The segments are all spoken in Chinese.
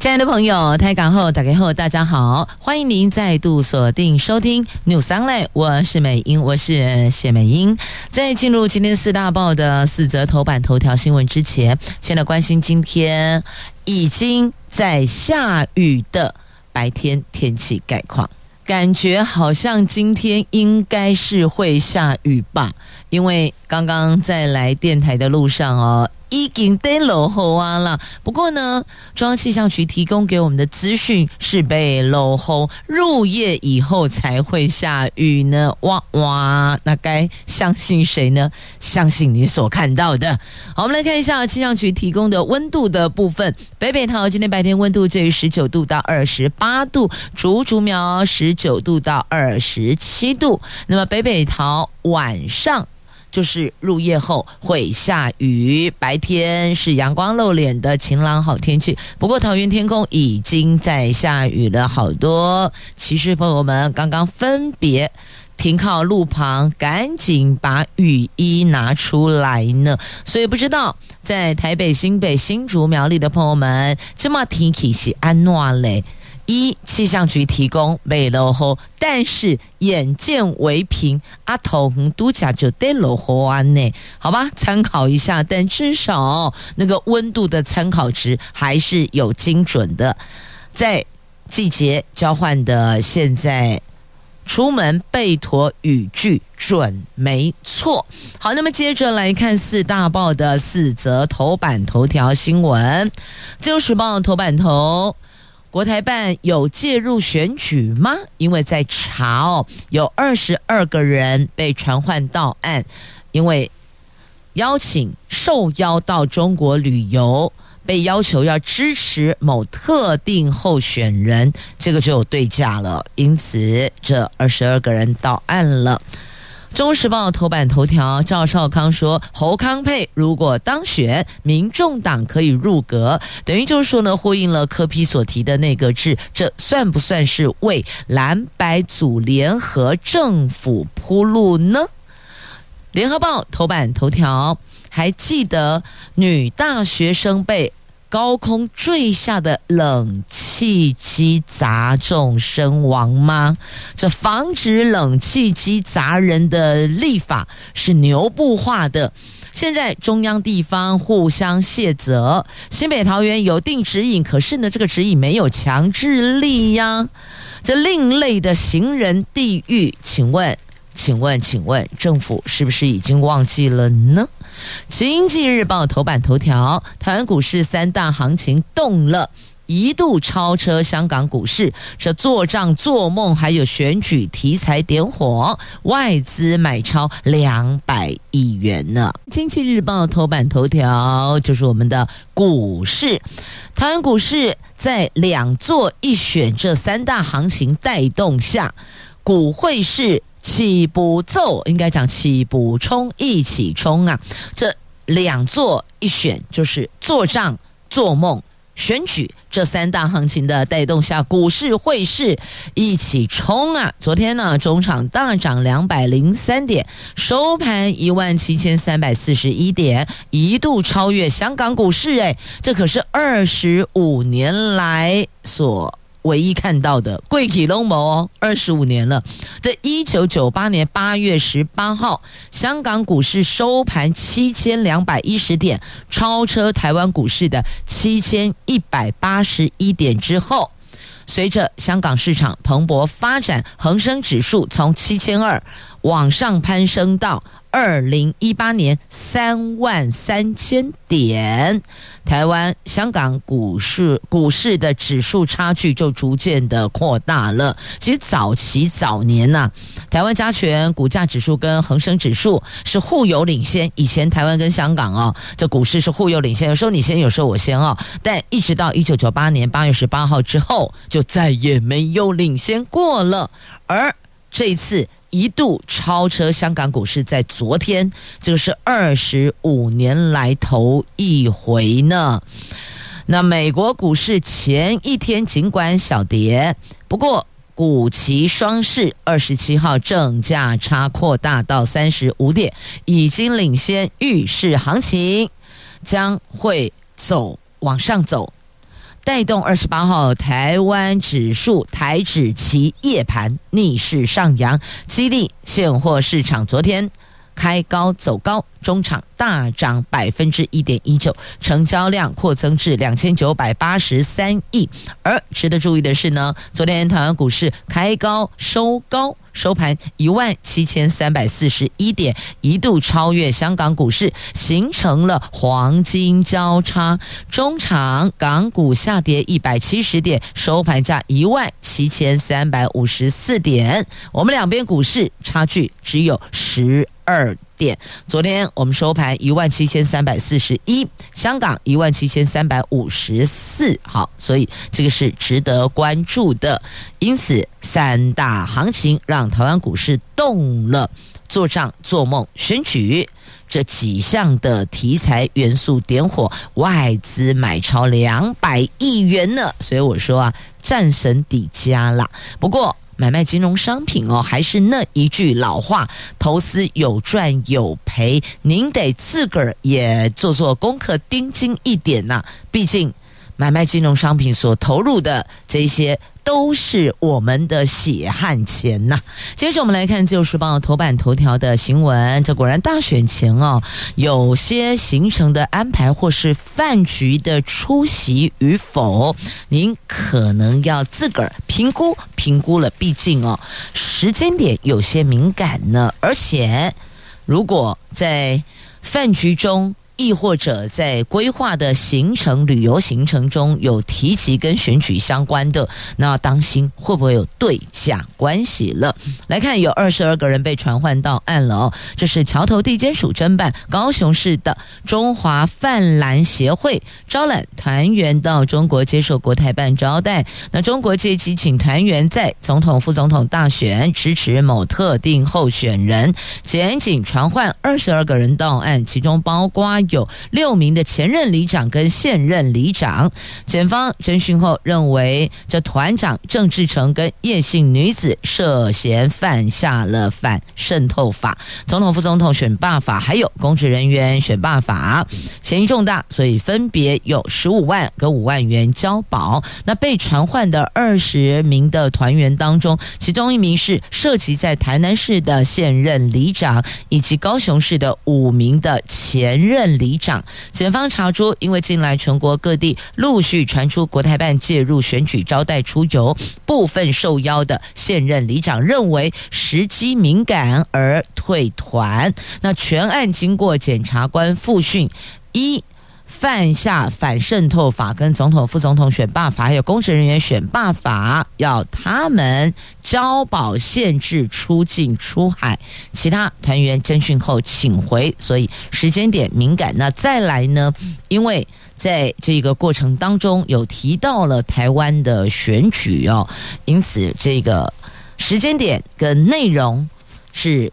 亲爱的朋友，台港后打开后，大家好，欢迎您再度锁定收听 News Online，我是美英，我是谢美英。在进入今天四大报的四则头版头条新闻之前，先来关心今天已经在下雨的白天天气概况，感觉好像今天应该是会下雨吧，因为刚刚在来电台的路上哦。已经在落雨啊了，不过呢，中央气象局提供给我们的资讯是被落雨入夜以后才会下雨呢。哇哇，那该相信谁呢？相信你所看到的。好，我们来看一下气象局提供的温度的部分。北北桃今天白天温度介于十九度到二十八度，竹竹苗十九度到二十七度。那么北北桃晚上。就是入夜后会下雨，白天是阳光露脸的晴朗好天气。不过桃园天空已经在下雨了，好多骑士朋友们刚刚分别停靠路旁，赶紧把雨衣拿出来呢。所以不知道在台北、新北、新竹、苗栗的朋友们，这么天气是安怎嘞？一气象局提供没落雨，但是眼见为凭，阿童都假就得落雨安呢？好吧，参考一下，但至少那个温度的参考值还是有精准的。在季节交换的现在，出门备妥雨具准没错。好，那么接着来看四大报的四则头版头条新闻，自由时报头版头。国台办有介入选举吗？因为在查哦，有二十二个人被传唤到案，因为邀请受邀到中国旅游，被要求要支持某特定候选人，这个就有对价了，因此这二十二个人到案了。《中时报》头版头条，赵少康说：“侯康佩如果当选，民众党可以入阁，等于就是说呢，呼应了柯批所提的内阁制，这算不算是为蓝白组联合政府铺路呢？”《联合报》头版头条，还记得女大学生被。高空坠下的冷气机砸中身亡吗？这防止冷气机砸人的立法是牛步化的。现在中央地方互相卸责，新北桃园有定指引，可是呢，这个指引没有强制力呀。这另类的行人地狱，请问，请问，请问，政府是不是已经忘记了呢？经济日报头版头条：台湾股市三大行情动了，一度超车香港股市。这做账做梦，还有选举题材点火，外资买超两百亿元呢。经济日报头版头条就是我们的股市，台湾股市在两做一选这三大行情带动下，股汇市。起步奏应该讲起步冲一起冲啊！这两做一选就是做账做梦选举这三大行情的带动下，股市汇市一起冲啊！昨天呢，中场大涨两百零三点，收盘一万七千三百四十一点，一度超越香港股市。诶，这可是二十五年来所。唯一看到的贵体龙谋哦，二十五年了。在一九九八年八月十八号，香港股市收盘七千两百一十点，超车台湾股市的七千一百八十一点之后，随着香港市场蓬勃发展，恒生指数从七千二往上攀升到。二零一八年三万三千点，台湾、香港股市股市的指数差距就逐渐的扩大了。其实早期早年呐、台湾加权股价指数跟恒生指数是互有领先。以前台湾跟香港哦，这股市是互有领先，有时候你先，有时候我先哦。但一直到一九九八年八月十八号之后，就再也没有领先过了。而这一次。一度超车香港股市，在昨天，这个是二十五年来头一回呢。那美国股市前一天尽管小跌，不过股期双市二十七号正价差扩大到三十五点，已经领先预示行情将会走往上走。带动二十八号台湾指数台指期夜盘逆势上扬，激励现货市场昨天。开高走高，中场大涨百分之一点一九，成交量扩增至两千九百八十三亿。而值得注意的是呢，昨天台湾股市开高收高。收盘一万七千三百四十一点，一度超越香港股市，形成了黄金交叉。中场港股下跌一百七十点，收盘价一万七千三百五十四点。我们两边股市差距只有十二点。昨天我们收盘一万七千三百四十一，香港一万七千三百五十四。好，所以这个是值得关注的。因此，三大行情让台湾股市动了，做账、做梦、选举这几项的题材元素点火，外资买超两百亿元呢。所以我说啊，战神底佳啦。不过。买卖金融商品哦，还是那一句老话，投资有赚有赔，您得自个儿也做做功课，盯紧一点呐。毕竟。买卖金融商品所投入的这些都是我们的血汗钱呐。接着我们来看《自由时报》头版头条的新闻，这果然大选前哦，有些行程的安排或是饭局的出席与否，您可能要自个儿评估评估了。毕竟哦，时间点有些敏感呢，而且如果在饭局中。亦或者在规划的行程、旅游行程中有提及跟选举相关的，那当心会不会有对价关系了。来看，有二十二个人被传唤到案了哦，这是桥头地检署侦办高雄市的中华泛蓝协会招揽团员到中国接受国台办招待。那中国借机请团员在总统、副总统大选支持某特定候选人，检警传唤二十二个人到案，其中包括。有六名的前任里长跟现任里长，检方侦讯后认为，这团长郑志成跟叶姓女子涉嫌犯下了反渗透法、总统副总统选罢法，还有公职人员选罢法，嫌疑重大，所以分别有十五万跟五万元交保。那被传唤的二十名的团员当中，其中一名是涉及在台南市的现任里长，以及高雄市的五名的前任。里长，检方查出，因为近来全国各地陆续传出国台办介入选举招待出游，部分受邀的现任里长认为时机敏感而退团。那全案经过检察官复讯一。犯下反渗透法、跟总统、副总统选罢法，还有公职人员选罢法，要他们交保限制出境出海。其他团员侦讯后请回，所以时间点敏感。那再来呢？因为在这个过程当中有提到了台湾的选举哦，因此这个时间点跟内容是。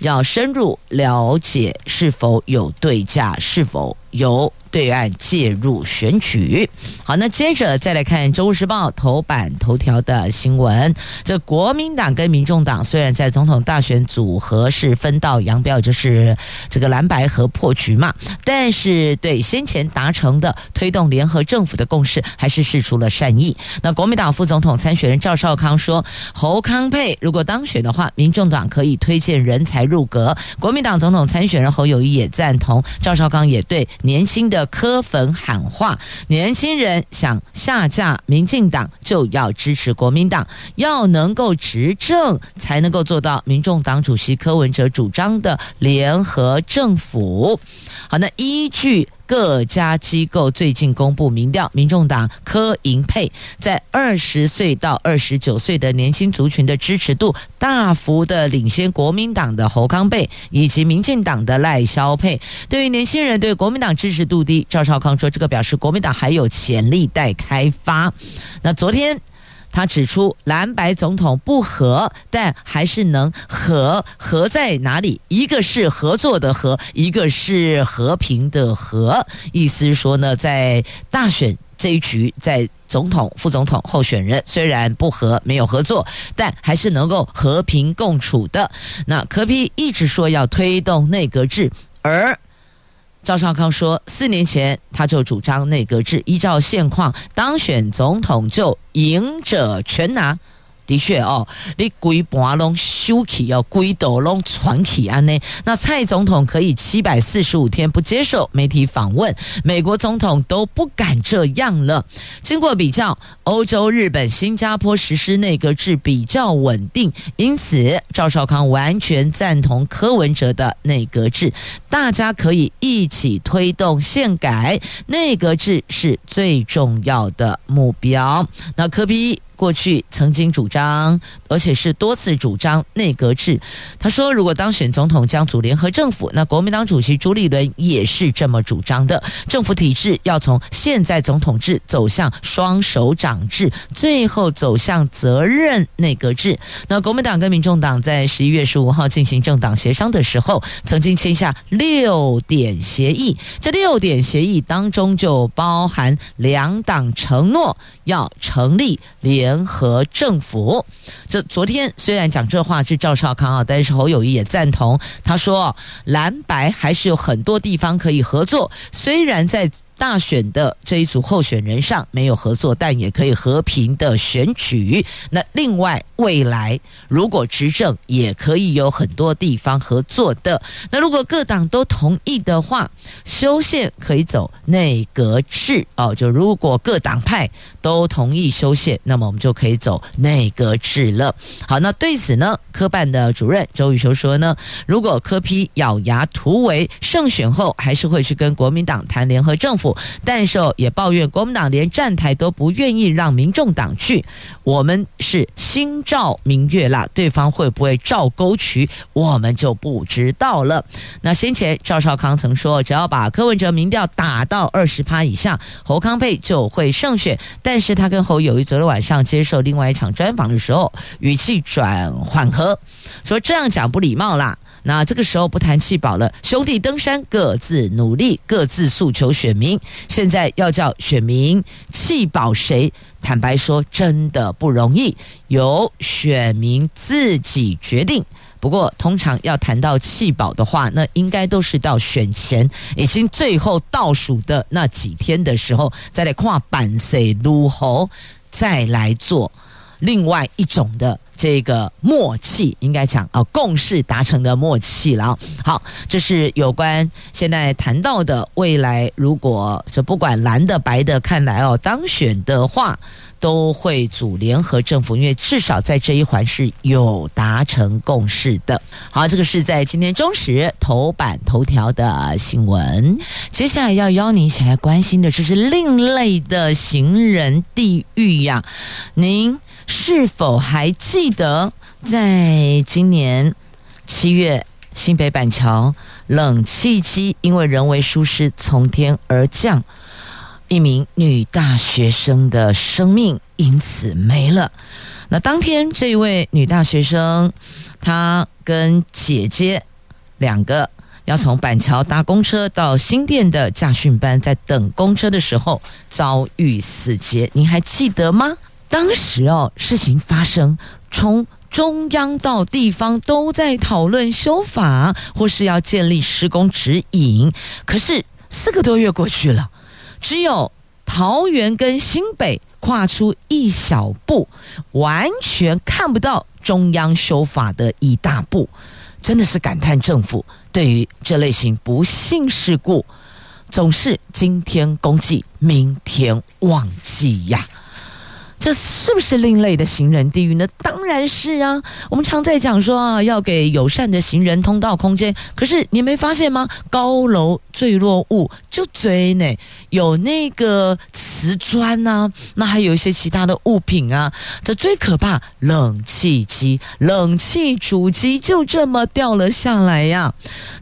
要深入了解是否有对价，是否由对岸介入选举。好，那接着再来看《中国时报》头版头条的新闻。这国民党跟民众党虽然在总统大选组合是分道扬镳，就是这个蓝白合破局嘛，但是对先前达成的推动联合政府的共识，还是释出了善意。那国民党副总统参选人赵少康说，侯康佩如果当选的话，民众党可以推荐人才入阁。国民党总统参选人侯友谊也赞同，赵少康也对年轻的。科粉喊话：年轻人想下架民进党，就要支持国民党，要能够执政，才能够做到民众党主席柯文哲主张的联合政府。好，那依据。各家机构最近公布民调，民众党柯银配在二十岁到二十九岁的年轻族群的支持度大幅的领先国民党的侯康贝以及民进党的赖萧配。对于年轻人对国民党支持度低，赵少康说这个表示国民党还有潜力待开发。那昨天。他指出蓝白总统不和，但还是能和。和在哪里？一个是合作的和，一个是和平的和。意思是说呢，在大选这一局，在总统、副总统候选人虽然不和，没有合作，但还是能够和平共处的。那柯 P 一直说要推动内阁制，而赵少康说，四年前他就主张内阁制，依照现况当选总统就赢者全拿。的确哦，你规盘拢收起，要规斗拢传起安呢。那蔡总统可以七百四十五天不接受媒体访问，美国总统都不敢这样了。经过比较，欧洲、日本、新加坡实施内阁制比较稳定，因此赵少康完全赞同柯文哲的内阁制。大家可以一起推动宪改，内阁制是最重要的目标。那柯比。过去曾经主张，而且是多次主张内阁制。他说，如果当选总统将组联合政府，那国民党主席朱立伦也是这么主张的。政府体制要从现在总统制走向双首长制，最后走向责任内阁制。那国民党跟民众党在十一月十五号进行政党协商的时候，曾经签下六点协议。这六点协议当中就包含两党承诺要成立联。联合政府，这昨天虽然讲这话是赵少康啊，但是侯友谊也赞同。他说，蓝白还是有很多地方可以合作，虽然在。大选的这一组候选人上没有合作，但也可以和平的选举。那另外，未来如果执政，也可以有很多地方合作的。那如果各党都同意的话，修宪可以走内阁制哦。就如果各党派都同意修宪，那么我们就可以走内阁制了。好，那对此呢，科办的主任周宇修说呢，如果柯批咬牙突围，胜选后还是会去跟国民党谈联合政府。但是也抱怨国民党连站台都不愿意让民众党去，我们是心照明月啦，对方会不会照沟渠，我们就不知道了。那先前赵少康曾说，只要把柯文哲民调打到二十趴以下，侯康佩就会胜选。但是他跟侯友谊昨天晚上接受另外一场专访的时候，语气转缓和，说这样讲不礼貌啦。那这个时候不谈弃保了，兄弟登山各自努力，各自诉求选民。现在要叫选民弃保谁？坦白说，真的不容易，由选民自己决定。不过，通常要谈到弃保的话，那应该都是到选前已经最后倒数的那几天的时候，再来跨板谁撸侯，再来做另外一种的。这个默契应该讲啊，共识达成的默契了。好，这是有关现在谈到的未来，如果这不管蓝的白的，看来哦当选的话，都会组联合政府，因为至少在这一环是有达成共识的。好，这个是在今天中时头版头条的新闻。接下来要邀您一起来关心的，就是另类的行人地狱呀，您。是否还记得，在今年七月，新北板桥冷气机因为人为疏失从天而降，一名女大学生的生命因此没了。那当天，这一位女大学生，她跟姐姐两个要从板桥搭公车到新店的驾训班，在等公车的时候遭遇死劫，您还记得吗？当时哦，事情发生，从中央到地方都在讨论修法，或是要建立施工指引。可是四个多月过去了，只有桃园跟新北跨出一小步，完全看不到中央修法的一大步。真的是感叹政府对于这类型不幸事故，总是今天公祭，明天忘记呀。这是不是另类的行人地狱呢？当然是啊！我们常在讲说啊，要给友善的行人通道空间。可是你没发现吗？高楼坠落物就追呢，有那个瓷砖呐、啊，那还有一些其他的物品啊。这最可怕，冷气机、冷气主机就这么掉了下来呀！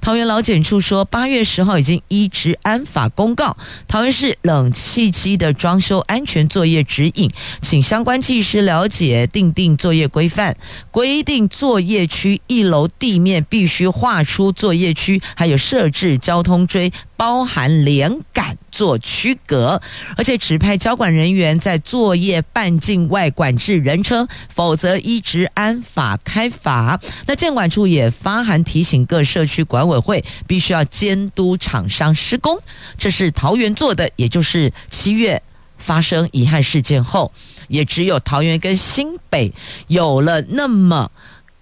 桃园劳检处说，八月十号已经依职安法公告，桃园市冷气机的装修安全作业指引。请相关技师了解定定作业规范，规定作业区一楼地面必须划出作业区，还有设置交通锥，包含连杆做区隔，而且指派交管人员在作业半径外管制人车，否则依治安法开罚。那建管处也发函提醒各社区管委会，必须要监督厂商施工。这是桃园做的，也就是七月发生遗憾事件后，也只有桃园跟新北有了那么。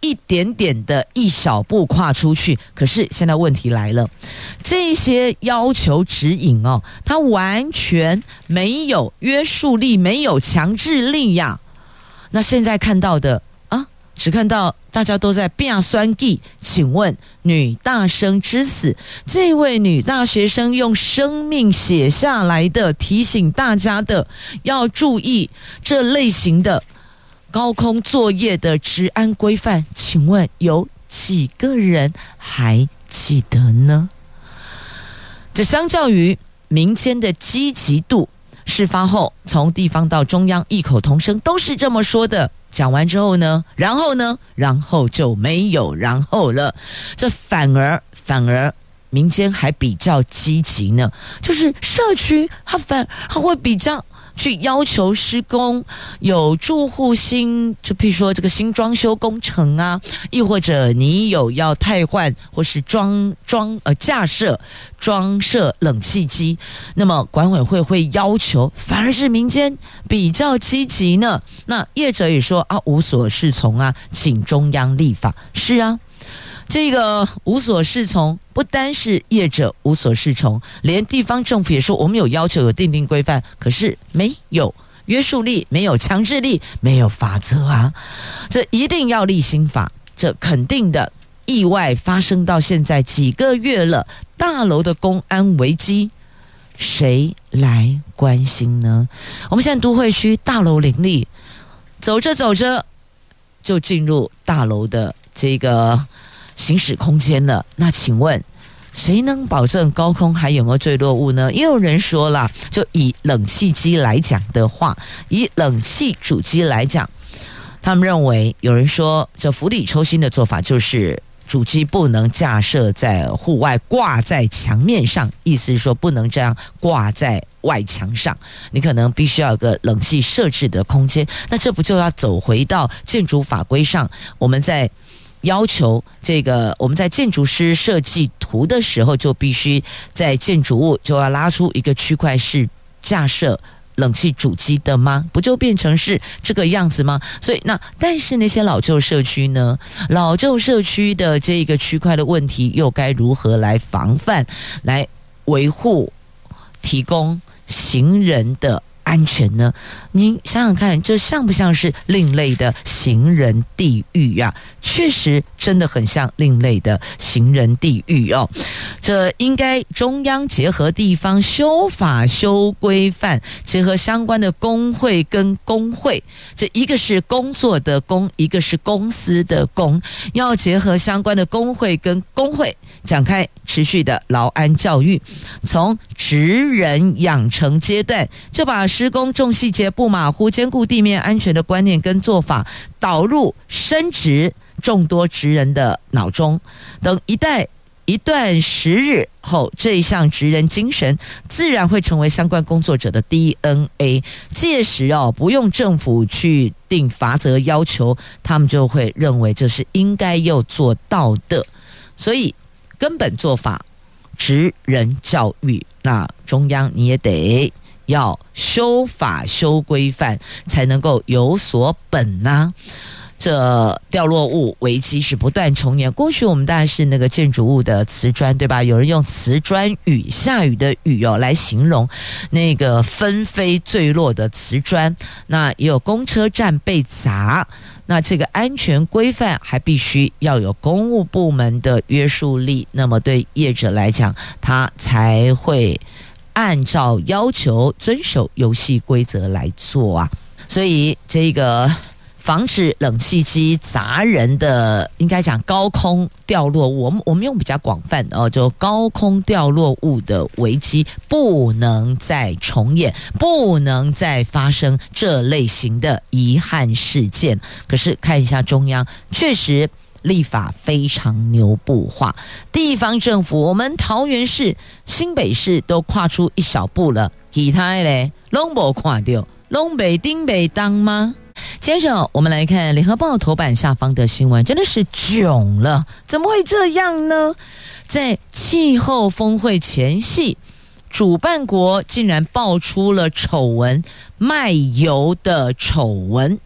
一点点的一小步跨出去，可是现在问题来了，这些要求指引哦，它完全没有约束力，没有强制力呀。那现在看到的，只看到大家都在变酸计。请问女大生之死，这位女大学生用生命写下来的，提醒大家的要注意这类型的。高空作业的治安规范，请问有几个人还记得呢？这相较于民间的积极度，事发后从地方到中央异口同声都是这么说的。讲完之后呢，然后呢，然后就没有然后了。这反而反而民间还比较积极呢，就是社区他反他会比较。去要求施工有住户新，就譬如说这个新装修工程啊，亦或者你有要汰换或是装装呃架设装设冷气机，那么管委会会要求，反而是民间比较积极呢。那业者也说啊，无所适从啊，请中央立法。是啊。这个无所适从，不单是业者无所适从，连地方政府也说我们有要求，有定定规范，可是没有约束力，没有强制力，没有法则啊！这一定要立新法，这肯定的。意外发生到现在几个月了，大楼的公安危机，谁来关心呢？我们现在都会区大楼林立，走着走着就进入大楼的这个。行驶空间了，那请问谁能保证高空还有没有坠落物呢？也有人说了，就以冷气机来讲的话，以冷气主机来讲，他们认为有人说这釜底抽薪的做法就是主机不能架设在户外，挂在墙面上，意思是说不能这样挂在外墙上，你可能必须要有个冷气设置的空间。那这不就要走回到建筑法规上？我们在。要求这个，我们在建筑师设计图的时候，就必须在建筑物就要拉出一个区块是架设冷气主机的吗？不就变成是这个样子吗？所以那但是那些老旧社区呢？老旧社区的这一个区块的问题又该如何来防范、来维护、提供行人的？安全呢？您想想看，这像不像是另类的行人地狱呀？确实，真的很像另类的行人地狱哦。这应该中央结合地方修法修规范，结合相关的工会跟工会，这一个是工作的工，一个是公司的工，要结合相关的工会跟工会，展开持续的劳安教育，从职人养成阶段，就把。施工重细节、不马虎、兼顾地面安全的观念跟做法导入升职众多职人的脑中，等一代一段时日后，这一项职人精神自然会成为相关工作者的 DNA。届时哦，不用政府去定罚则要求，他们就会认为这是应该要做到的。所以根本做法，职人教育，那中央你也得。要修法修规范，才能够有所本呐、这掉落物危机是不断重演。过去我们当然是那个建筑物的瓷砖，对吧？有人用瓷砖雨、下雨的雨哦来形容那个纷飞坠落的瓷砖。那也有公车站被砸，那这个安全规范还必须要有公务部门的约束力。那么对业者来讲，他才会。按照要求遵守游戏规则来做啊，所以这个防止冷气机砸人的，应该讲高空掉落物。我们我们用比较广泛的哦，就高空掉落物的危机不能再重演，不能再发生这类型的遗憾事件。可是看一下中央，确实。立法非常牛步化，地方政府，我们桃园市、新北市都跨出一小步了，其他嘞，拢无看到，拢未叮未当吗？接着我们来看联合报头版下方的新闻，真的是囧了，怎么会这样呢？在气候峰会前夕，主办国竟然爆出了丑闻，卖油的丑闻。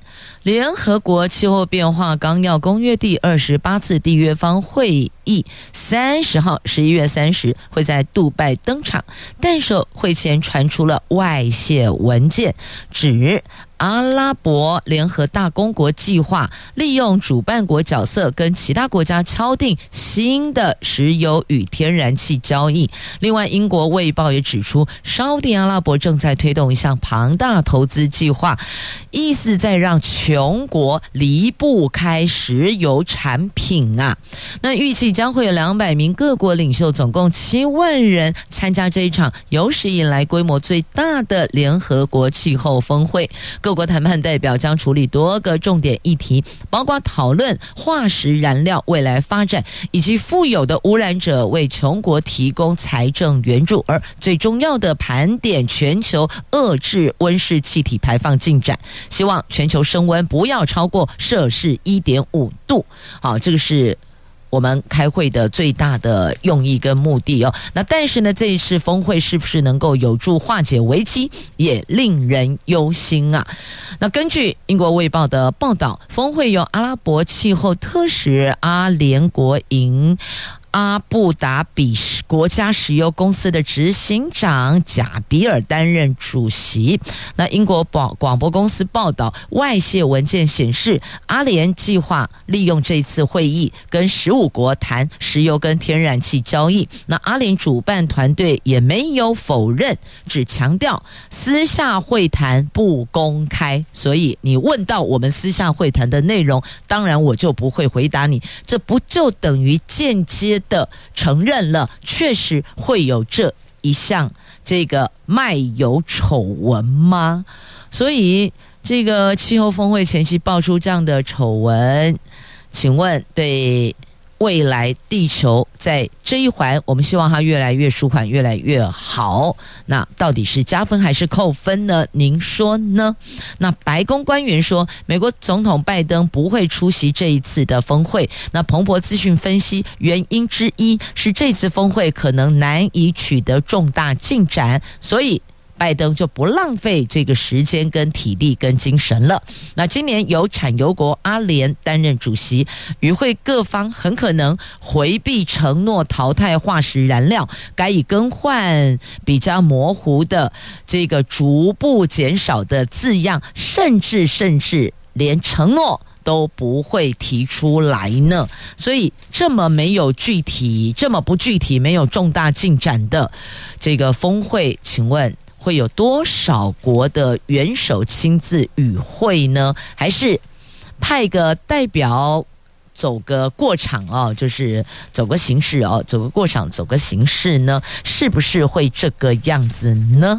联合国气候变化纲要公约第二十八次缔约方会议三十号，十一月三十会在杜拜登场，但是会前传出了外泄文件，指阿拉伯联合大公国计划利用主办国角色跟其他国家敲定新的石油与天然气交易。另外，英国卫报也指出，沙地阿拉伯正在推动一项庞大投资计划，意思在让全穷国离不开石油产品啊！那预计将会有两百名各国领袖，总共七万人参加这一场有史以来规模最大的联合国气候峰会。各国谈判代表将处理多个重点议题，包括讨论化石燃料未来发展，以及富有的污染者为穷国提供财政援助，而最重要的盘点全球遏制温室气体排放进展，希望全球升温。不要超过摄氏一点五度。好，这个是我们开会的最大的用意跟目的哦。那但是呢，这一次峰会是不是能够有助化解危机，也令人忧心啊。那根据英国卫报的报道，峰会由阿拉伯气候特使阿联国营。阿布达比国家石油公司的执行长贾比尔担任主席。那英国广广播公司报道，外泄文件显示，阿联计划利用这次会议跟十五国谈石油跟天然气交易。那阿联主办团队也没有否认，只强调私下会谈不公开。所以你问到我们私下会谈的内容，当然我就不会回答你。这不就等于间接的承认了，确实会有这一项这个卖油丑闻吗？所以这个气候峰会前夕爆出这样的丑闻，请问对？未来地球在这一环，我们希望它越来越舒缓，越来越好。那到底是加分还是扣分呢？您说呢？那白宫官员说，美国总统拜登不会出席这一次的峰会。那彭博资讯分析，原因之一是这次峰会可能难以取得重大进展，所以。拜登就不浪费这个时间、跟体力、跟精神了。那今年由产油国阿联担任主席，与会各方很可能回避承诺淘汰化石燃料，改以更换比较模糊的这个逐步减少的字样，甚至甚至连承诺都不会提出来呢。所以这么没有具体、这么不具体、没有重大进展的这个峰会，请问？会有多少国的元首亲自与会呢？还是派个代表走个过场哦，就是走个形式哦，走个过场，走个形式呢？是不是会这个样子呢？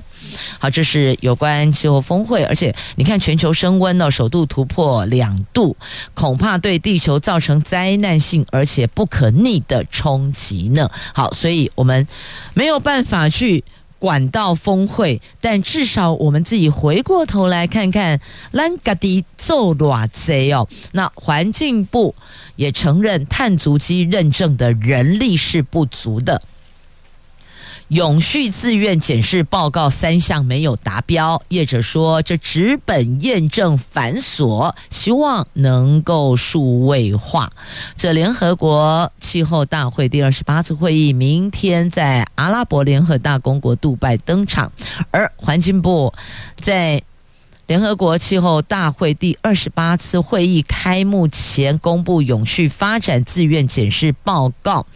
好，这是有关气候峰会，而且你看全球升温呢，首度突破两度，恐怕对地球造成灾难性而且不可逆的冲击呢。好，所以我们没有办法去。管道峰会，但至少我们自己回过头来看看，咱家己做偌贼哦。那环境部也承认，碳足迹认证的人力是不足的。永续自愿检视报告三项没有达标，业者说这纸本验证繁琐，希望能够数位化。这联合国气候大会第二十八次会议明天在阿拉伯联合大公国杜拜登场，而环境部在联合国气候大会第二十八次会议开幕前公布永续发展自愿检视报告。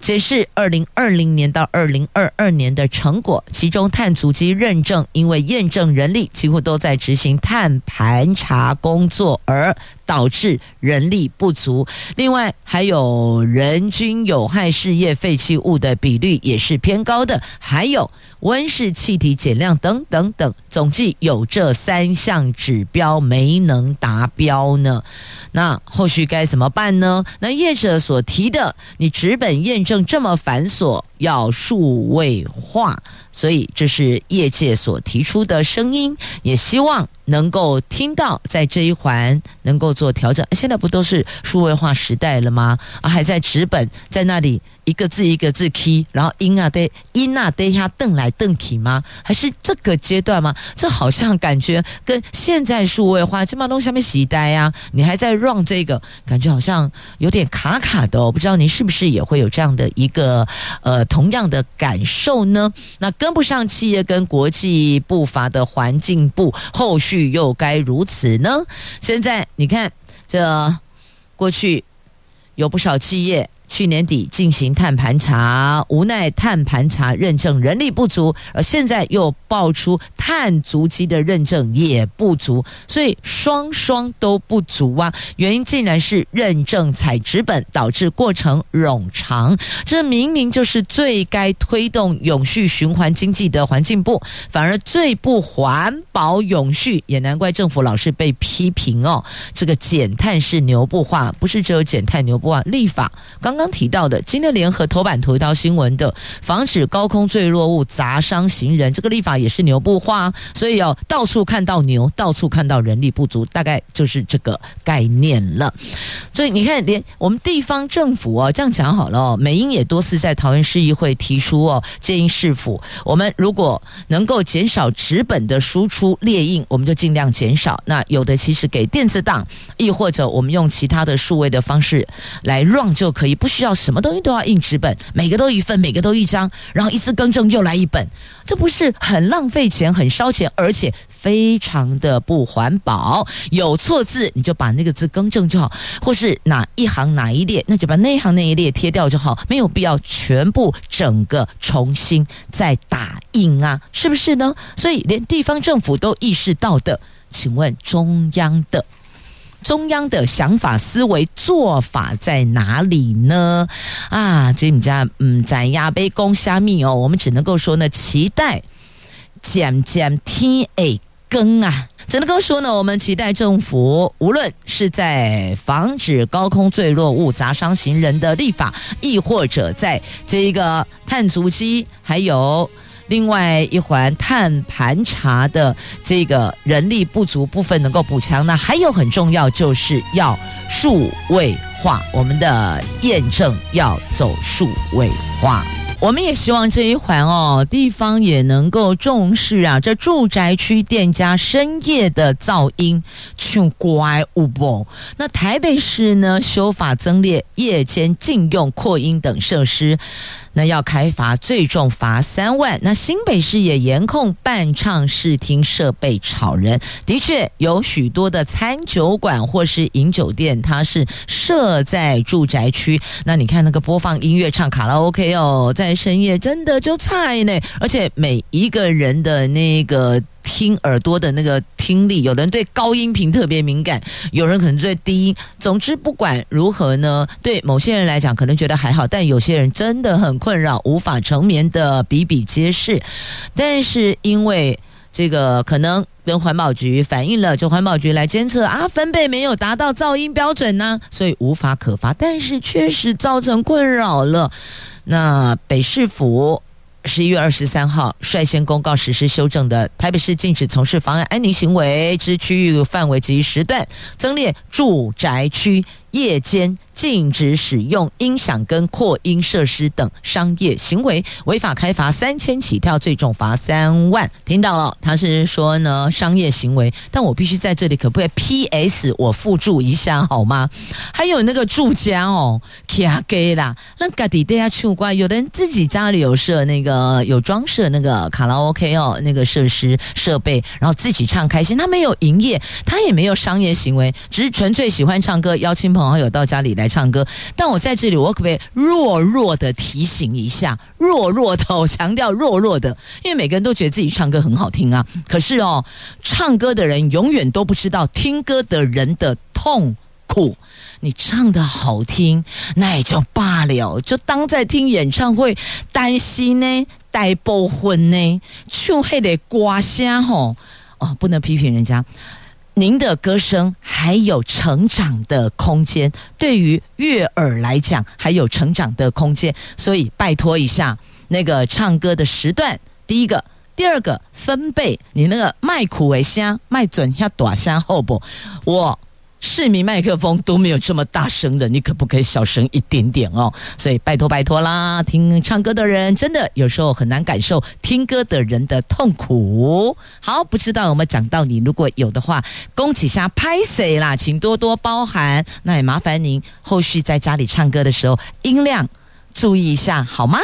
解释二零二零年到二零二二年的成果，其中碳足迹认证因为验证人力几乎都在执行碳盘查工作而导致人力不足，另外还有人均有害事业废弃物的比率也是偏高的，还有温室气体减量等等等，总计有这三项指标没能达标呢。那后续该怎么办呢？那业者所提的，你纸本验证这么繁琐，要数位化。所以这是业界所提出的声音，也希望能够听到，在这一环能够做调整。现在不都是数位化时代了吗？啊，还在纸本在那里一个字一个字 key，然后音啊得音啊得下瞪来瞪去吗？还是这个阶段吗？这好像感觉跟现在数位化这么东西下面时代呀，你还在 run 这个，感觉好像有点卡卡的哦。不知道您是不是也会有这样的一个呃同样的感受呢？那。跟不上企业跟国际步伐的环境部，后续又该如此呢？现在你看，这过去有不少企业。去年底进行碳盘查，无奈碳盘查认证人力不足，而现在又爆出碳足迹的认证也不足，所以双双都不足啊！原因竟然是认证采纸本，导致过程冗长。这明明就是最该推动永续循环经济的环境部，反而最不环保永续，也难怪政府老是被批评哦。这个减碳是牛不化，不是只有减碳牛不化，立法刚。刚提到的，今天联合头版头条新闻的，防止高空坠落物砸伤行人，这个立法也是牛不化，所以要到处看到牛，到处看到人力不足，大概就是这个概念了。所以你看，连我们地方政府哦，这样讲好了哦，美英也多次在桃园市议会提出哦，建议市府，我们如果能够减少纸本的输出列印，我们就尽量减少。那有的其实给电子档，亦或者我们用其他的数位的方式来 run 就可以，不需要什么东西都要印纸本，每个都一份，每个都一张，然后一次更正又来一本，这不是很浪费钱、很烧钱，而且非常的不环保。有错字你就把那个字更正就好，或是哪一行哪一列，那就把那一行那一列贴掉就好，没有必要全部整个重新再打印啊，是不是呢？所以连地方政府都意识到的，请问中央的？中央的想法、思维、做法在哪里呢？啊，这你家嗯，咱亚杯公虾米哦，我们只能够说呢，期待渐渐天诶更啊，只能够说呢，我们期待政府无论是在防止高空坠落物砸伤行人的立法，亦或者在这一个碳足迹，还有。另外一环碳盘查的这个人力不足部分能够补强，那还有很重要就是要数位化，我们的验证要走数位化。我们也希望这一环哦，地方也能够重视啊。这住宅区店家深夜的噪音，去怪物不？那台北市呢，修法增列夜间禁用扩音等设施。那要开罚，最重罚三万。那新北市也严控伴唱视听设备吵人。的确，有许多的餐酒馆或是饮酒店，它是设在住宅区。那你看那个播放音乐、唱卡拉 OK 哦，在深夜真的就菜呢。而且每一个人的那个。听耳朵的那个听力，有人对高音频特别敏感，有人可能对低音。总之，不管如何呢，对某些人来讲可能觉得还好，但有些人真的很困扰，无法成眠的比比皆是。但是因为这个可能跟环保局反映了，就环保局来监测啊，分贝没有达到噪音标准呢，所以无法可罚。但是确实造成困扰了。那北市府。十一月二十三号率先公告实施修正的台北市禁止从事妨碍安宁行为之区域范围及时段，增列住宅区。夜间禁止使用音响跟扩音设施等商业行为，违法开罚三千起跳，最重罚三万。听到了，他是说呢商业行为，但我必须在这里可不可以 P.S. 我附注一下好吗？还有那个住家哦，卡给啦，那家底大家去过，有的人自己家里有设那个有装设那个卡拉 OK 哦，那个设施设备，然后自己唱开心，他没有营业，他也没有商业行为，只是纯粹喜欢唱歌，邀请朋朋好友到家里来唱歌。但我在这里，我可不可以弱弱的提醒一下？弱弱的，我强调弱弱的，因为每个人都觉得自己唱歌很好听啊。可是哦，唱歌的人永远都不知道听歌的人的痛苦。你唱得好听，那也就罢了，就当在听演唱会。担心呢，带部分呢，就还得刮声吼哦，不能批评人家。您的歌声还有成长的空间，对于悦耳来讲还有成长的空间，所以拜托一下，那个唱歌的时段，第一个、第二个分贝，你那个麦苦为香，麦准要短声好不？我。市民麦克风都没有这么大声的，你可不可以小声一点点哦？所以拜托拜托啦，听唱歌的人真的有时候很难感受听歌的人的痛苦。好，不知道有没有讲到你，如果有的话，恭喜下拍谁啦，请多多包涵。那也麻烦您后续在家里唱歌的时候音量注意一下好吗？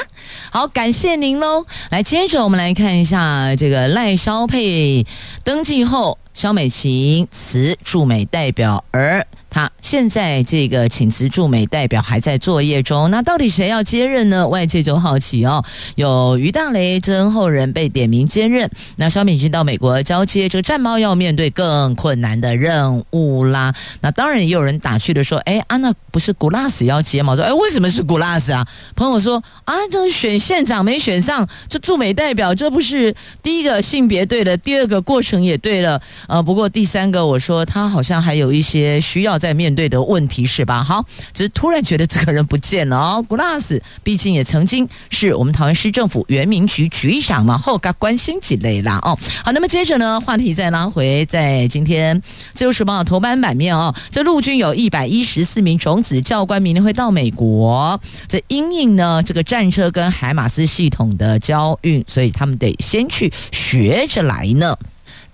好，感谢您喽。来，接着我们来看一下这个赖肖配登记后。萧美琴辞驻美代表，而他现在这个请辞驻美代表还在作业中。那到底谁要接任呢？外界就好奇哦。有于大雷、曾后人被点名接任。那萧美琴到美国交接，这个战猫要面对更困难的任务啦。那当然也有人打趣的说：“哎，安娜不是古拉斯要接吗？”说：“哎，为什么是古拉斯啊？”朋友说：“啊，这选县长没选上，这驻美代表，这不是第一个性别对了，第二个过程也对了。”呃，不过第三个，我说他好像还有一些需要在面对的问题，是吧？好，只是突然觉得这个人不见了哦。Glass，毕竟也曾经是我们桃园市政府原民局局长嘛，后该关心几类啦哦。好，那么接着呢，话题再拉回，在今天自由时报头版版面哦，这陆军有一百一十四名种子教官明天会到美国，这因应呢这个战车跟海马斯系统的交运，所以他们得先去学着来呢。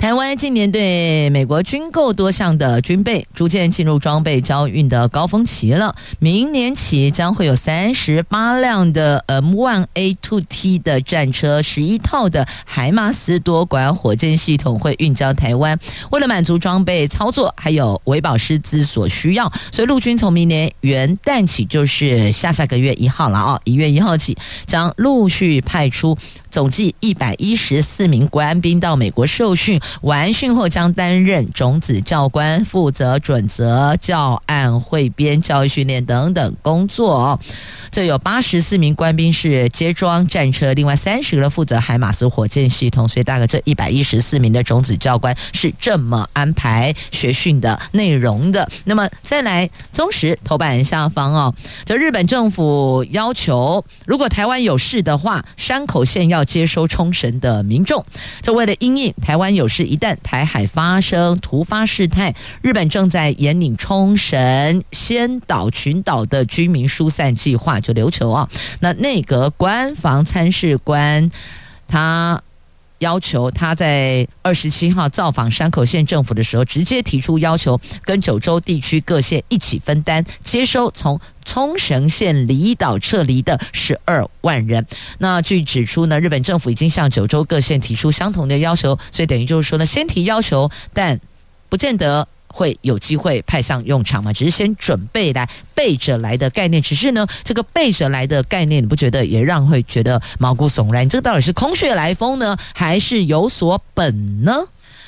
台湾近年对美国军购多项的军备，逐渐进入装备交运的高峰期了。明年起将会有三十八辆的 M1A2T 的战车，十一套的海马斯多管火箭系统会运交台湾。为了满足装备操作还有维保师资所需要，所以陆军从明年元旦起，就是下下个月一号了啊，一月一号起将陆续派出。总计一百一十四名官兵到美国受训，完训后将担任种子教官，负责准则、教案汇编、教育训练等等工作。这有八十四名官兵是接装战车，另外三十个人负责海马斯火箭系统，所以大概这一百一十四名的种子教官是这么安排学训的内容的。那么再来，中时头版下方哦，这日本政府要求，如果台湾有事的话，山口县要。接收冲绳的民众，这为了因应台湾有事，一旦台海发生突发事态，日本正在严拟冲绳仙岛群岛的居民疏散计划，就琉球啊。那内阁官房参事官他。要求他在二十七号造访山口县政府的时候，直接提出要求，跟九州地区各县一起分担接收从冲绳县离岛撤离的十二万人。那据指出呢，日本政府已经向九州各县提出相同的要求，所以等于就是说呢，先提要求，但不见得。会有机会派上用场吗？只是先准备来备着来的概念。只是呢，这个备着来的概念，你不觉得也让会觉得毛骨悚然？这个到底是空穴来风呢，还是有所本呢？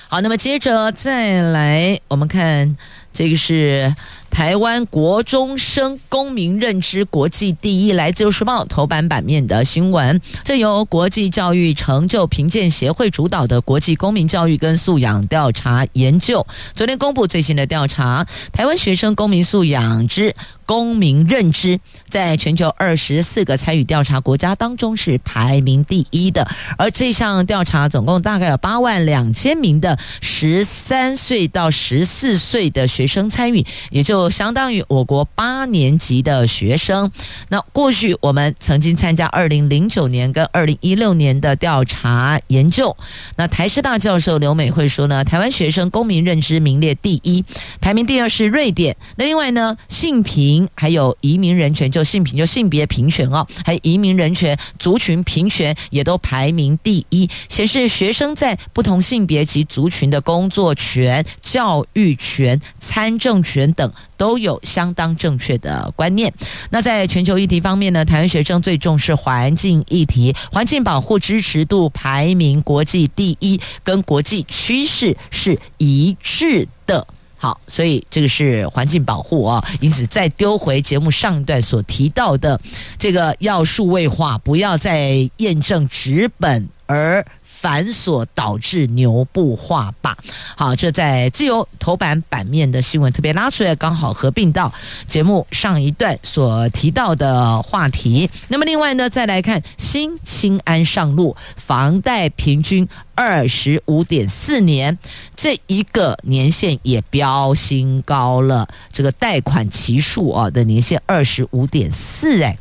好，那么接着再来，我们看这个是。台湾国中生公民认知国际第一，来自《由时报》头版版面的新闻。这由国际教育成就评鉴协会主导的国际公民教育跟素养调查研究，昨天公布最新的调查，台湾学生公民素养之公民认知，在全球二十四个参与调查国家当中是排名第一的。而这项调查总共大概有八万两千名的十三岁到十四岁的学学生参与，也就。相当于我国八年级的学生。那过去我们曾经参加二零零九年跟二零一六年的调查研究。那台师大教授刘美惠说呢，台湾学生公民认知名列第一，排名第二是瑞典。那另外呢，性平还有移民人权，就性平就性别平权哦，还有移民人权、族群平权也都排名第一，显示学生在不同性别及族群的工作权、教育权、参政权等都有相当正确的观念。那在全球议题方面呢，台湾学生最重视环境议题，环境保护支持度排名国际第一，跟国际趋势是一致的。好，所以这个是环境保护啊，因此再丢回节目上一段所提到的这个要数位化，不要再验证纸本而。繁琐导致牛不画罢。好，这在自由头版版面的新闻特别拉出来，刚好合并到节目上一段所提到的话题。那么另外呢，再来看新青安上路，房贷平均二十五点四年，这一个年限也飙新高了。这个贷款期数啊的年限二十五点四，哎。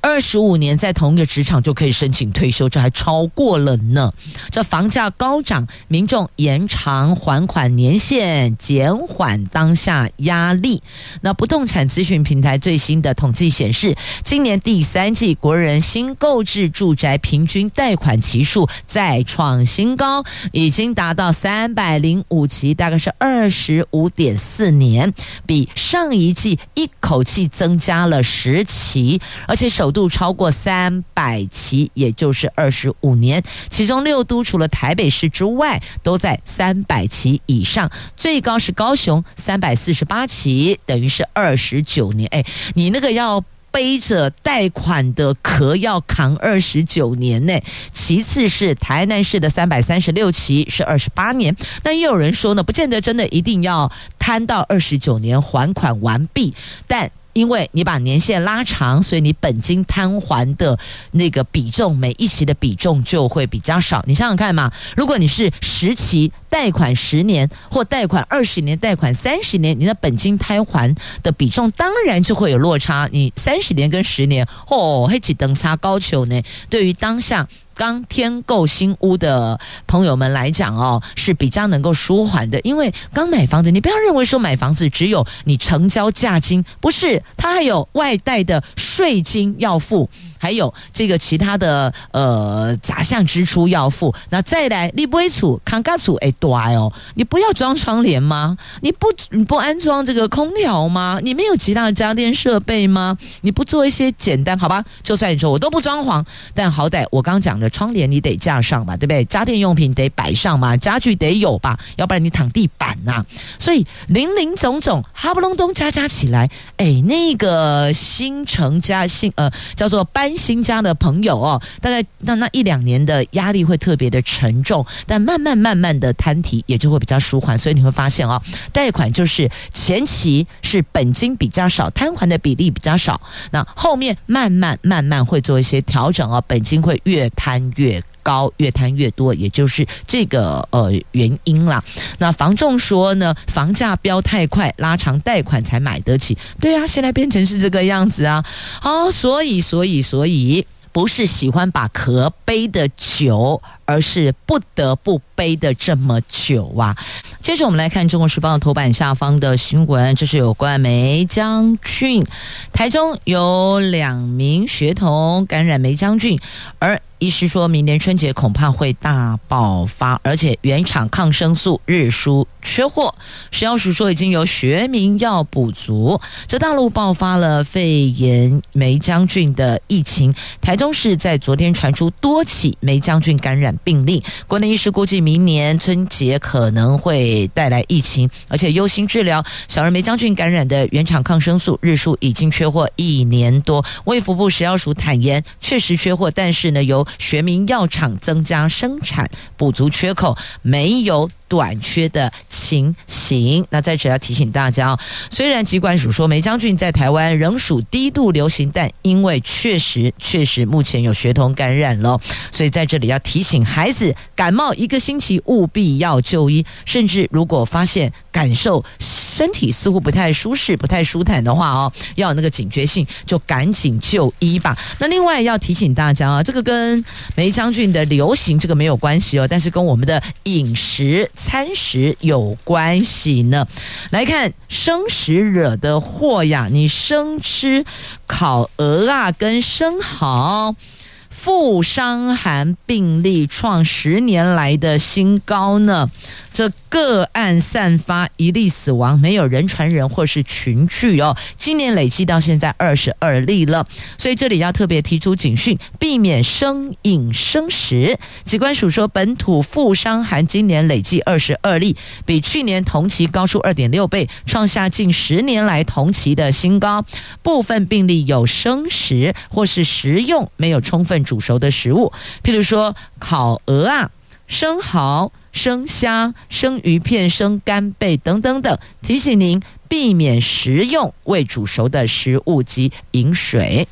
二十五年在同一个职场就可以申请退休，这还超过了呢。这房价高涨，民众延长还款年限，减缓当下压力。那不动产资讯平台最新的统计显示，今年第三季国人新购置住宅平均贷款期数再创新高，已经达到三百零五期，大概是二十五点四年，比上一季一口气增加了十期，而且首。度超过三百期，也就是二十五年。其中六都除了台北市之外，都在三百期以上。最高是高雄三百四十八期，等于是二十九年。哎，你那个要背着贷款的壳要扛二十九年呢。其次是台南市的三百三十六期是二十八年。那也有人说呢，不见得真的一定要摊到二十九年还款完毕，但。因为你把年限拉长，所以你本金摊还的那个比重，每一期的比重就会比较少。你想想看嘛，如果你是十期贷款十年，或贷款二十年、贷款三十年，你的本金摊还的比重当然就会有落差。你三十年跟十年，哦，黑起等差高球呢？对于当下。刚添购新屋的朋友们来讲哦，是比较能够舒缓的，因为刚买房子，你不要认为说买房子只有你成交价金，不是，它还有外带的税金要付。还有这个其他的呃杂项支出要付，那再来你不会处康嘎处哎对哦，你不要装窗帘吗？你不你不安装这个空调吗？你没有其他的家电设备吗？你不做一些简单好吧？就算你说我都不装潢，但好歹我刚讲的窗帘你得架上吧，对不对？家电用品得摆上嘛，家具得有吧，要不然你躺地板呐、所以林林总总哈不隆咚加加起来，哎，那个新成家新呃叫做搬。新家的朋友哦，大概那那一两年的压力会特别的沉重，但慢慢慢慢的摊提也就会比较舒缓，所以你会发现哦，贷款就是前期是本金比较少，摊还的比例比较少，那后面慢慢慢慢会做一些调整哦，本金会越摊越高，越摊越多，也就是这个呃原因啦。那房仲说呢，房价飙太快，拉长贷款才买得起。对啊，现在变成是这个样子啊。好，所以所以所以，不是喜欢把壳背的久，而是不得不背的这么久啊。接着我们来看《中国时报》头版下方的新闻，这是有关梅将军，台中有两名学童感染梅将军，而医师说，明年春节恐怕会大爆发，而且原厂抗生素日输缺货。食药署说已经有学名药补足。这大陆爆发了肺炎梅将军的疫情，台中市在昨天传出多起梅将军感染病例。国内医师估计，明年春节可能会带来疫情，而且优先治疗小儿梅将军感染的原厂抗生素日数已经缺货一年多。卫福部食药署坦言，确实缺货，但是呢，由学民药厂增加生产，补足缺口，没有短缺的情形。那在这要提醒大家，虽然疾管署说梅将军在台湾仍属低度流行，但因为确实确实目前有学童感染了，所以在这里要提醒孩子，感冒一个星期务必要就医，甚至如果发现感受身体似乎不太舒适、不太舒坦的话哦，要有那个警觉性，就赶紧就医吧。那另外要提醒大家啊，这个跟梅将军的流行这个没有关系哦，但是跟我们的饮食餐食有关系呢。来看生食惹的祸呀，你生吃烤鹅啊，跟生蚝。负伤寒病例创十年来的新高呢。这个案散发一例死亡，没有人传人或是群聚哦。今年累计到现在二十二例了，所以这里要特别提出警讯，避免生饮生食。疾管署说，本土复伤寒今年累计二十二例，比去年同期高出二点六倍，创下近十年来同期的新高。部分病例有生食或是食用没有充分煮熟的食物，譬如说烤鹅啊、生蚝。生虾、生鱼片、生干贝等等等，提醒您避免食用未煮熟的食物及饮水。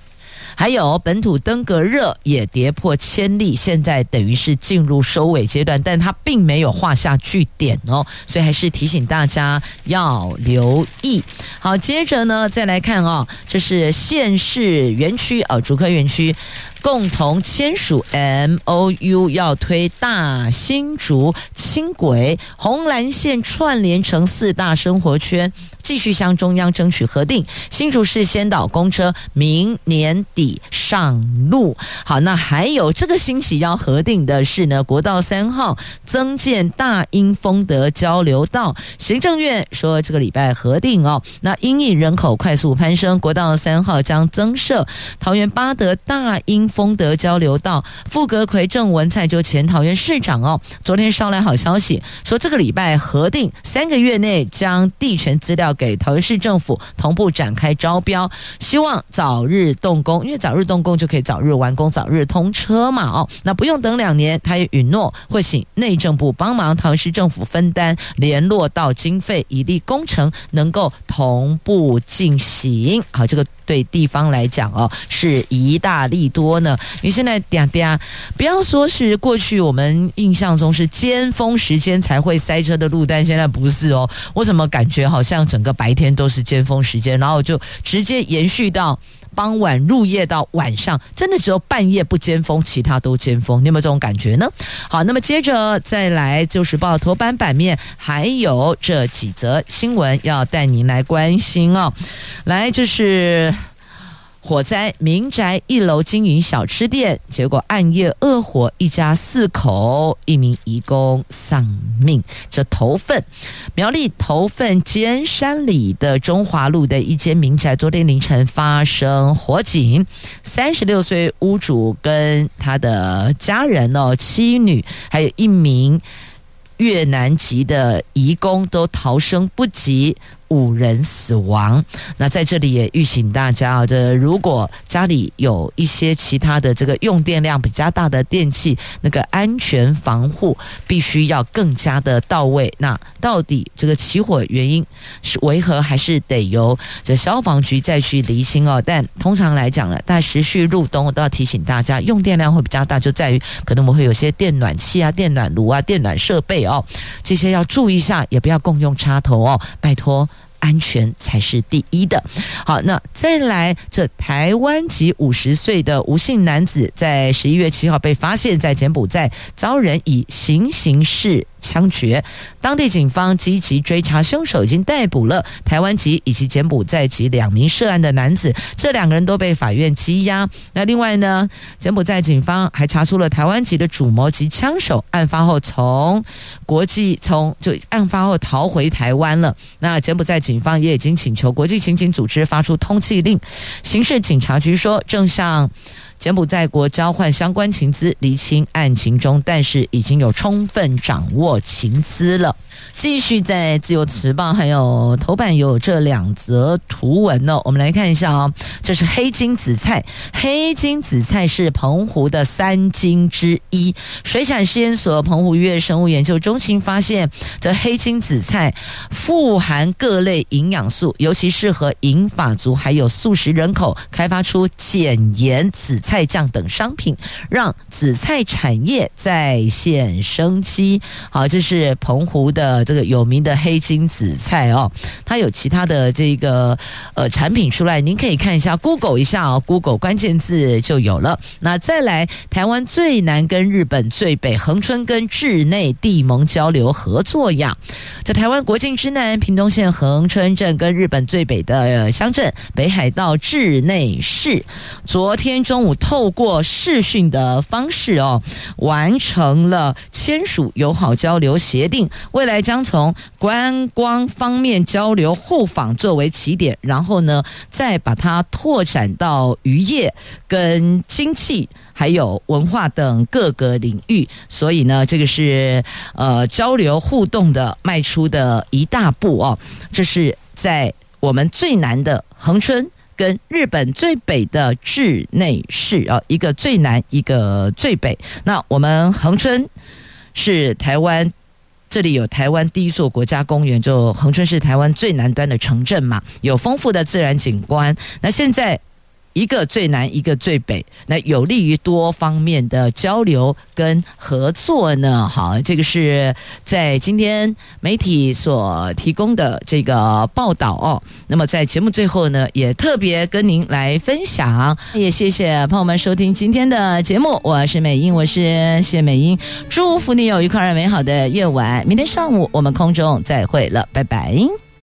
还有本土登革热也跌破千例，现在等于是进入收尾阶段，但它并没有画下句点哦，所以还是提醒大家要留意。好，接着呢，再来看哦，这是县市园区哦，竹科园区。共同签署 MOU，要推大新竹轻轨红蓝线串联成四大生活圈，继续向中央争取核定。新竹市先导公车明年底上路。好，那还有这个星期要核定的是呢，国道三号增建大英丰德交流道。行政院说这个礼拜核定哦。那因应人口快速攀升，国道三号将增设桃园八德大英。丰德交流道，傅格奎郑文灿就前桃园市长哦，昨天捎来好消息，说这个礼拜核定三个月内将地权资料给桃园市政府同步展开招标，希望早日动工，因为早日动工就可以早日完工、早日通车嘛哦，那不用等两年，他也允诺会请内政部帮忙桃园市政府分担联络到经费，以利工程能够同步进行。好，这个。对地方来讲哦，是一大利多呢。因为现在嗲嗲，不要说是过去我们印象中是尖峰时间才会塞车的路段，现在不是哦。我怎么感觉好像整个白天都是尖峰时间，然后就直接延续到傍晚入夜到晚上，真的只有半夜不尖峰，其他都尖峰。你有没有这种感觉呢？好，那么接着再来，《就是报》头版版面还有这几则新闻要带您来关心哦。来，这是。火灾，民宅一楼经营小吃店，结果暗夜恶火，一家四口，一名移工丧命。这头份，苗栗头份尖山里的中华路的一间民宅，昨天凌晨发生火警，三十六岁屋主跟他的家人哦，妻女，还有一名越南籍的移工都逃生不及。五人死亡。那在这里也预醒大家啊，这如果家里有一些其他的这个用电量比较大的电器，那个安全防护必须要更加的到位。那到底这个起火原因是为何，还是得由这消防局再去厘清哦。但通常来讲呢，但持续入冬，我都要提醒大家，用电量会比较大，就在于可能我们会有些电暖器啊、电暖炉啊、电暖设备哦，这些要注意一下，也不要共用插头哦，拜托。安全才是第一的。好，那再来，这台湾籍五十岁的吴姓男子，在十一月七号被发现，在柬埔寨遭人以行刑式枪决，当地警方积极追查凶手，已经逮捕了台湾籍以及柬埔寨籍两名涉案的男子，这两个人都被法院羁押。那另外呢，柬埔寨警方还查出了台湾籍的主谋及枪手，案发后从国际从就案发后逃回台湾了。那柬埔寨警方也已经请求国际刑警组织发出通缉令。刑事警察局说，正向。柬埔寨国交换相关情资，厘清案情中，但是已经有充分掌握情资了。继续在《自由时报》还有头版有这两则图文呢，我们来看一下哦。这是黑金紫菜，黑金紫菜是澎湖的三金之一。水产试验所澎湖渔业生物研究中心发现，这黑金紫菜富含各类营养素，尤其适合银发族还有素食人口，开发出减盐紫菜酱等商品，让紫菜产业再现生机。好，这是澎湖的。这个有名的黑金紫菜哦，它有其他的这个呃产品出来，您可以看一下，Google 一下哦，Google 关键字就有了。那再来，台湾最南跟日本最北，恒春跟志内地盟交流合作呀。在台湾国境之南，屏东县恒春镇跟日本最北的乡镇北海道志内市，昨天中午透过视讯的方式哦，完成了签署友好交流协定。未来将从观光方面交流互访作为起点，然后呢，再把它拓展到渔业跟经济。还有文化等各个领域，所以呢，这个是呃交流互动的迈出的一大步哦。这是在我们最南的恒春跟日本最北的稚内市啊，一个最南，一个最北。那我们恒春是台湾，这里有台湾第一座国家公园，就恒春是台湾最南端的城镇嘛，有丰富的自然景观。那现在。一个最南，一个最北，那有利于多方面的交流跟合作呢。好，这个是在今天媒体所提供的这个报道哦。那么在节目最后呢，也特别跟您来分享，也谢谢朋友们收听今天的节目。我是美英，我是谢美英，祝福你有愉快而美好的夜晚。明天上午我们空中再会了，拜拜。